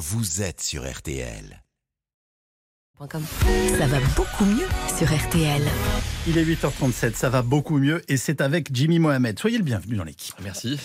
vous êtes sur RTL. Ça va beaucoup mieux sur RTL. Il est 8h37, ça va beaucoup mieux et c'est avec Jimmy Mohamed. Soyez le bienvenu dans l'équipe. Merci.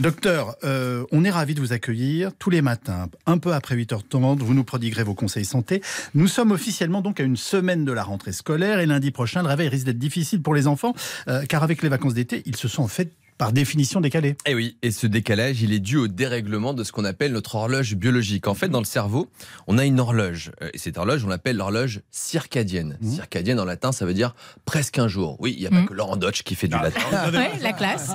Docteur, euh, on est ravi de vous accueillir tous les matins, un peu après 8h30. Vous nous prodiguerez vos conseils santé. Nous sommes officiellement donc à une semaine de la rentrée scolaire et lundi prochain, le réveil risque d'être difficile pour les enfants euh, car avec les vacances d'été, ils se sont en fait par définition décalé. Et eh oui, et ce décalage, il est dû au dérèglement de ce qu'on appelle notre horloge biologique. En fait, dans le cerveau, on a une horloge. Euh, et cette horloge, on l'appelle l'horloge circadienne. Mmh. Circadienne en latin, ça veut dire presque un jour. Oui, il n'y a pas mmh. que Laurent Dodge qui fait du ah. latin. Oui, la classe.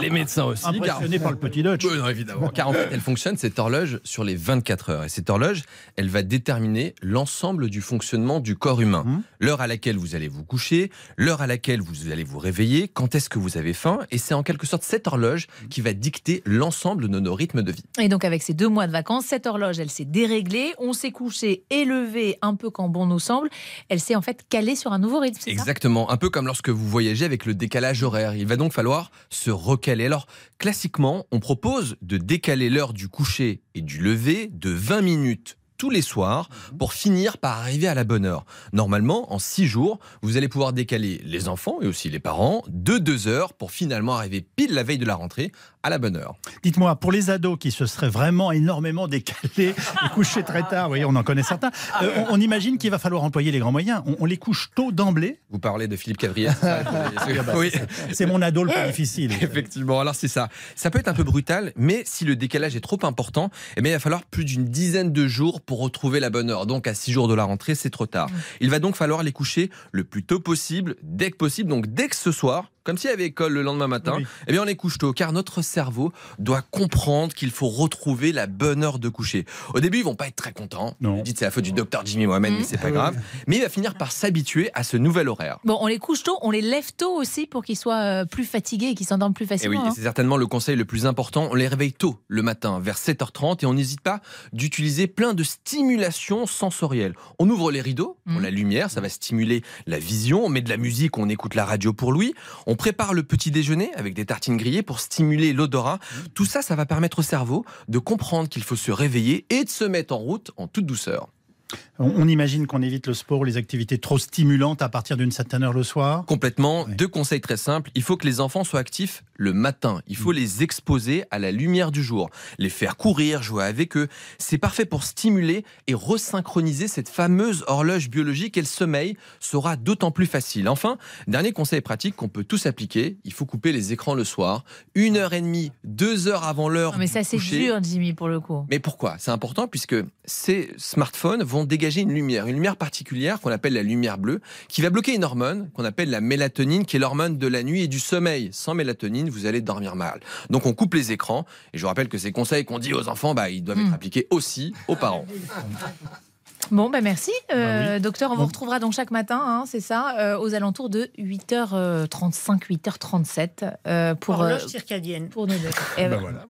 Les médecins aussi. Impressionné par le petit Dodge. Oui, non, évidemment. Car en fait, elle fonctionne, cette horloge, sur les 24 heures. Et cette horloge, elle va déterminer l'ensemble du fonctionnement du corps humain. Mmh. L'heure à laquelle vous allez vous coucher, l'heure à laquelle vous allez vous réveiller, quand est-ce que vous avez faim. Et c'est en quelque sorte cette horloge qui va dicter l'ensemble de nos rythmes de vie. Et donc avec ces deux mois de vacances, cette horloge, elle s'est déréglée, on s'est couché et levé un peu quand bon nous semble. Elle s'est en fait calée sur un nouveau rythme. Exactement, un peu comme lorsque vous voyagez avec le décalage horaire. Il va donc falloir se recaler. Alors classiquement, on propose de décaler l'heure du coucher et du lever de 20 minutes tous les soirs pour finir par arriver à la bonne heure. Normalement, en six jours, vous allez pouvoir décaler les enfants et aussi les parents de deux heures pour finalement arriver pile la veille de la rentrée à la bonne heure. Dites-moi, pour les ados qui se seraient vraiment énormément décalés et couchés très tard, voyez, on en connaît certains, euh, on, imagine qu'il va falloir employer les grands moyens. On, les couche tôt d'emblée. Vous parlez de Philippe Cavrier Oui, c'est mon ado le plus difficile. Effectivement, alors c'est ça. Ça peut être un peu brutal, mais si le décalage est trop important, eh bien, il va falloir plus d'une dizaine de jours pour retrouver la bonne heure. Donc à six jours de la rentrée, c'est trop tard. Il va donc falloir les coucher le plus tôt possible, dès que possible. Donc dès que ce soir, comme s'il y avait école le lendemain matin, eh bien on les couche tôt, car notre cerveau doit comprendre qu'il faut retrouver la bonne heure de coucher. Au début, ils vont pas être très contents. Non. Vous dites c'est la faute du docteur Jimmy Mohamed, mais c'est pas grave. Mais il va finir par s'habituer à ce nouvel horaire. Bon, on les couche tôt, on les lève tôt aussi pour qu'ils soient euh, plus fatigués et qu'ils s'endorment plus facilement. Et oui, hein. c'est certainement le conseil le plus important. On les réveille tôt le matin, vers 7h30, et on n'hésite pas d'utiliser plein de stimulations sensorielles. On ouvre les rideaux pour mmh. la lumière, ça va stimuler la vision. On met de la musique, on écoute la radio pour lui. On prépare le petit déjeuner avec des tartines grillées pour stimuler l'odorat. Tout ça, ça va permettre au cerveau de comprendre qu'il faut se réveiller et de se mettre en route en toute douceur. On imagine qu'on évite le sport ou les activités trop stimulantes à partir d'une certaine heure le soir Complètement. Deux conseils très simples. Il faut que les enfants soient actifs le matin. Il faut mm. les exposer à la lumière du jour. Les faire courir, jouer avec eux. C'est parfait pour stimuler et resynchroniser cette fameuse horloge biologique et le sommeil sera d'autant plus facile. Enfin, dernier conseil pratique qu'on peut tous appliquer. Il faut couper les écrans le soir. Une heure et demie, deux heures avant l'heure. Mais ça, c'est dur, Jimmy, pour le coup. Mais pourquoi? C'est important puisque ces smartphones vont dégager une lumière, une lumière particulière qu'on appelle la lumière bleue, qui va bloquer une hormone qu'on appelle la mélatonine, qui est l'hormone de la nuit et du sommeil. Sans mélatonine, vous allez dormir mal. Donc on coupe les écrans. Et je vous rappelle que ces conseils qu'on dit aux enfants, bah, ils doivent être hmm. appliqués aussi aux parents. Bon, ben merci, euh, bah docteur. On vous retrouvera donc chaque matin, hein, c'est ça, euh, aux alentours de 8h35, 8h37 euh, pour. Horloge circadienne. Pour nous deux. Ben voilà.